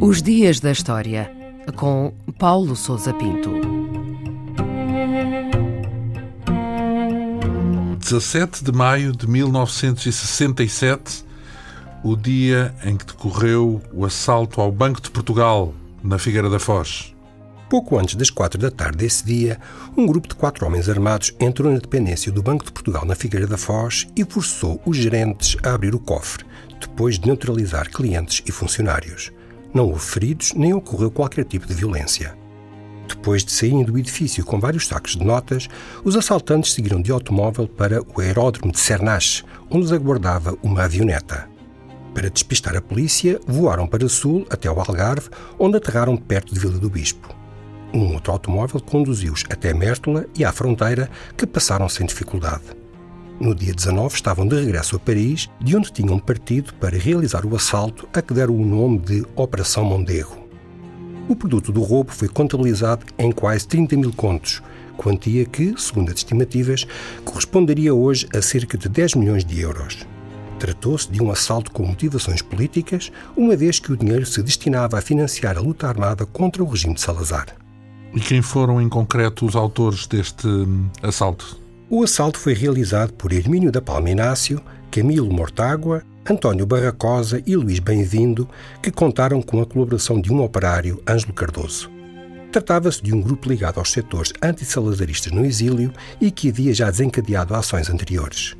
Os Dias da História, com Paulo Souza Pinto. 17 de maio de 1967, o dia em que decorreu o assalto ao Banco de Portugal, na Figueira da Foz. Pouco antes das quatro da tarde desse dia, um grupo de quatro homens armados entrou na dependência do Banco de Portugal na Figueira da Foz e forçou os gerentes a abrir o cofre, depois de neutralizar clientes e funcionários. Não houve feridos nem ocorreu qualquer tipo de violência. Depois de saírem do edifício com vários sacos de notas, os assaltantes seguiram de automóvel para o aeródromo de Cernache, onde os aguardava uma avioneta. Para despistar a polícia, voaram para o sul até o Algarve, onde aterraram perto de Vila do Bispo. Um outro automóvel conduziu-os até Mértola e à fronteira, que passaram sem dificuldade. No dia 19 estavam de regresso a Paris, de onde tinham partido para realizar o assalto a que deram o nome de Operação Mondego. O produto do roubo foi contabilizado em quase 30 mil contos, quantia que, segundo as estimativas, corresponderia hoje a cerca de 10 milhões de euros. Tratou-se de um assalto com motivações políticas, uma vez que o dinheiro se destinava a financiar a luta armada contra o regime de Salazar. E quem foram em concreto os autores deste hum, assalto? O assalto foi realizado por Hermínio da Palma Inácio, Camilo Mortágua, António Barracosa e Luís Bem-vindo, que contaram com a colaboração de um operário, Ângelo Cardoso. Tratava-se de um grupo ligado aos setores anti-salazaristas no exílio e que havia já desencadeado ações anteriores.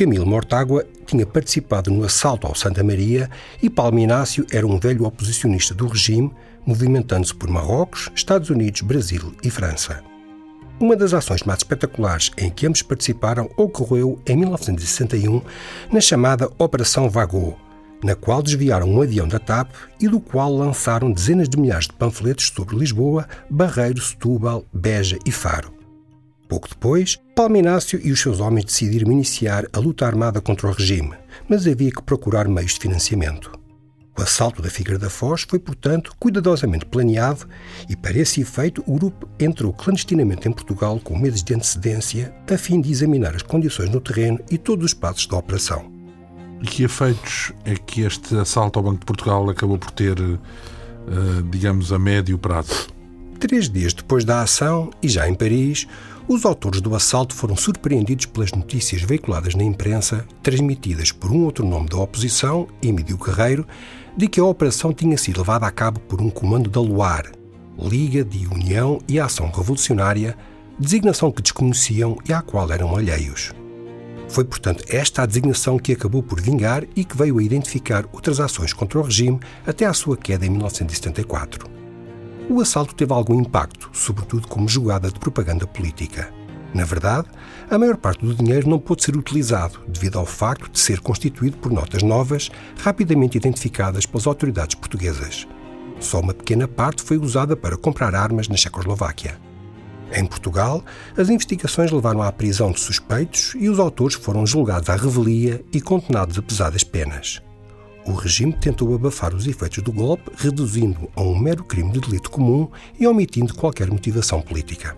Camilo Mortágua tinha participado no assalto ao Santa Maria e Palma Inácio era um velho oposicionista do regime, movimentando-se por Marrocos, Estados Unidos, Brasil e França. Uma das ações mais espetaculares em que ambos participaram ocorreu em 1961 na chamada Operação Vago, na qual desviaram um avião da TAP e do qual lançaram dezenas de milhares de panfletos sobre Lisboa, Barreiro, Setúbal, Beja e Faro. Pouco depois, Palminácio e os seus homens decidiram iniciar a luta armada contra o regime, mas havia que procurar meios de financiamento. O assalto da Figueira da Foz foi, portanto, cuidadosamente planeado e, para esse efeito, o grupo entrou clandestinamente em Portugal com meses de antecedência a fim de examinar as condições no terreno e todos os passos da operação. E que efeitos é que este assalto ao Banco de Portugal acabou por ter, uh, digamos, a médio prazo? Três dias depois da ação, e já em Paris, os autores do assalto foram surpreendidos pelas notícias veiculadas na imprensa, transmitidas por um outro nome da oposição, Emílio Carreiro, de que a operação tinha sido levada a cabo por um comando da Luar, Liga de União e Ação Revolucionária, designação que desconheciam e à qual eram alheios. Foi, portanto, esta a designação que acabou por vingar e que veio a identificar outras ações contra o regime até à sua queda em 1974. O assalto teve algum impacto, sobretudo como jogada de propaganda política. Na verdade, a maior parte do dinheiro não pôde ser utilizado devido ao facto de ser constituído por notas novas, rapidamente identificadas pelas autoridades portuguesas. Só uma pequena parte foi usada para comprar armas na Checoslováquia. Em Portugal, as investigações levaram à prisão de suspeitos e os autores foram julgados à revelia e condenados a pesadas penas. O regime tentou abafar os efeitos do golpe, reduzindo a um mero crime de delito comum e omitindo qualquer motivação política.